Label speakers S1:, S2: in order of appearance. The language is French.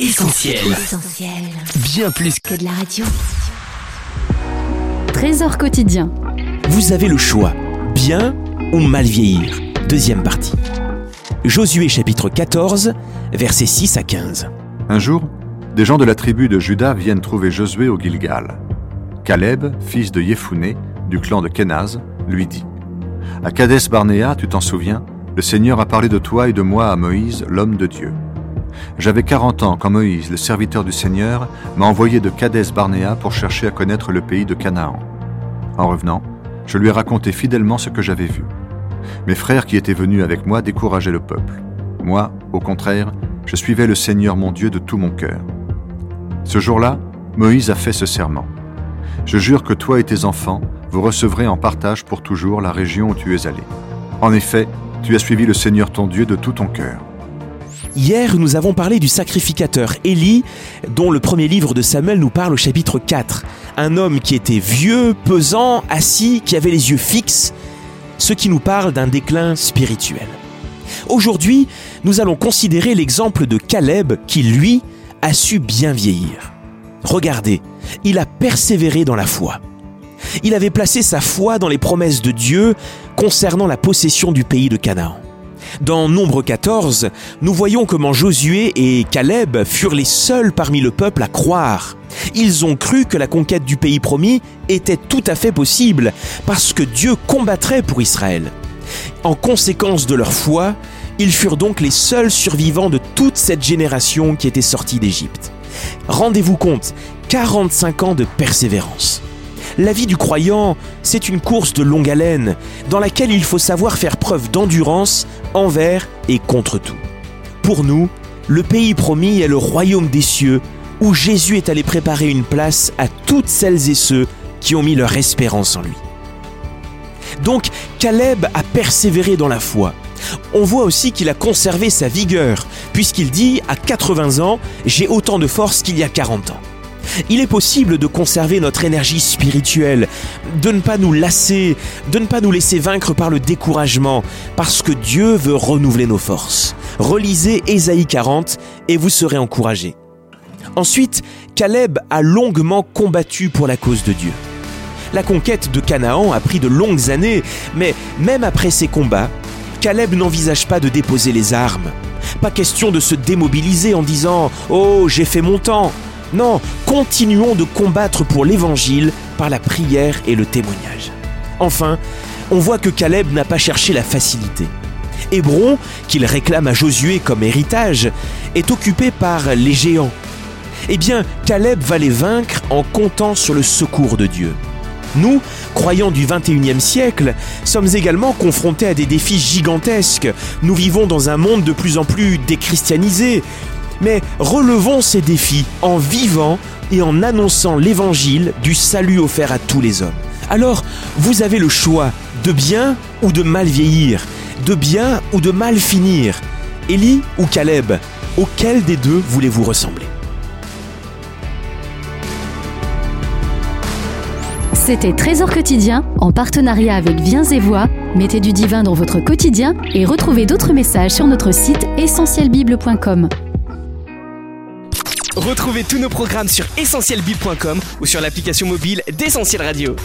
S1: Essentiel. Bien plus que
S2: de la radio.
S3: Trésor quotidien.
S1: Vous avez le choix, bien ou mal vieillir. Deuxième partie. Josué chapitre 14, versets 6 à 15.
S4: Un jour, des gens de la tribu de Juda viennent trouver Josué au Gilgal. Caleb, fils de Yéphuné, du clan de Kenaz, lui dit À Kadès Barnéa, tu t'en souviens, le Seigneur a parlé de toi et de moi à Moïse, l'homme de Dieu. J'avais 40 ans quand Moïse, le serviteur du Seigneur, m'a envoyé de Kadès Barnéa pour chercher à connaître le pays de Canaan. En revenant, je lui ai raconté fidèlement ce que j'avais vu. Mes frères qui étaient venus avec moi décourageaient le peuple. Moi, au contraire, je suivais le Seigneur mon Dieu de tout mon cœur. Ce jour-là, Moïse a fait ce serment. Je jure que toi et tes enfants, vous recevrez en partage pour toujours la région où tu es allé. En effet, tu as suivi le Seigneur ton Dieu de tout ton cœur.
S1: Hier, nous avons parlé du sacrificateur Élie, dont le premier livre de Samuel nous parle au chapitre 4. Un homme qui était vieux, pesant, assis, qui avait les yeux fixes, ce qui nous parle d'un déclin spirituel. Aujourd'hui, nous allons considérer l'exemple de Caleb qui, lui, a su bien vieillir. Regardez, il a persévéré dans la foi. Il avait placé sa foi dans les promesses de Dieu concernant la possession du pays de Canaan. Dans Nombre 14, nous voyons comment Josué et Caleb furent les seuls parmi le peuple à croire. Ils ont cru que la conquête du pays promis était tout à fait possible, parce que Dieu combattrait pour Israël. En conséquence de leur foi, ils furent donc les seuls survivants de toute cette génération qui était sortie d'Égypte. Rendez-vous compte, 45 ans de persévérance. La vie du croyant, c'est une course de longue haleine, dans laquelle il faut savoir faire preuve d'endurance envers et contre tout. Pour nous, le pays promis est le royaume des cieux, où Jésus est allé préparer une place à toutes celles et ceux qui ont mis leur espérance en lui. Donc, Caleb a persévéré dans la foi. On voit aussi qu'il a conservé sa vigueur, puisqu'il dit, à 80 ans, j'ai autant de force qu'il y a 40 ans. Il est possible de conserver notre énergie spirituelle, de ne pas nous lasser, de ne pas nous laisser vaincre par le découragement, parce que Dieu veut renouveler nos forces. Relisez Ésaïe 40 et vous serez encouragés. Ensuite, Caleb a longuement combattu pour la cause de Dieu. La conquête de Canaan a pris de longues années, mais même après ces combats, Caleb n'envisage pas de déposer les armes. Pas question de se démobiliser en disant ⁇ Oh, j'ai fait mon temps !⁇ non, continuons de combattre pour l'Évangile par la prière et le témoignage. Enfin, on voit que Caleb n'a pas cherché la facilité. Hébron, qu'il réclame à Josué comme héritage, est occupé par les géants. Eh bien, Caleb va les vaincre en comptant sur le secours de Dieu. Nous, croyants du 21e siècle, sommes également confrontés à des défis gigantesques. Nous vivons dans un monde de plus en plus déchristianisé, mais relevons ces défis en vivant et en annonçant l'évangile du salut offert à tous les hommes. Alors, vous avez le choix de bien ou de mal vieillir, de bien ou de mal finir. Élie ou Caleb, auquel des deux voulez-vous ressembler?
S3: C'était Trésor quotidien en partenariat avec Viens et Voix. Mettez du divin dans votre quotidien et retrouvez d'autres messages sur notre site essentielbible.com.
S1: Retrouvez tous nos programmes sur essentielbib.com ou sur l'application mobile d'Essentiel Radio.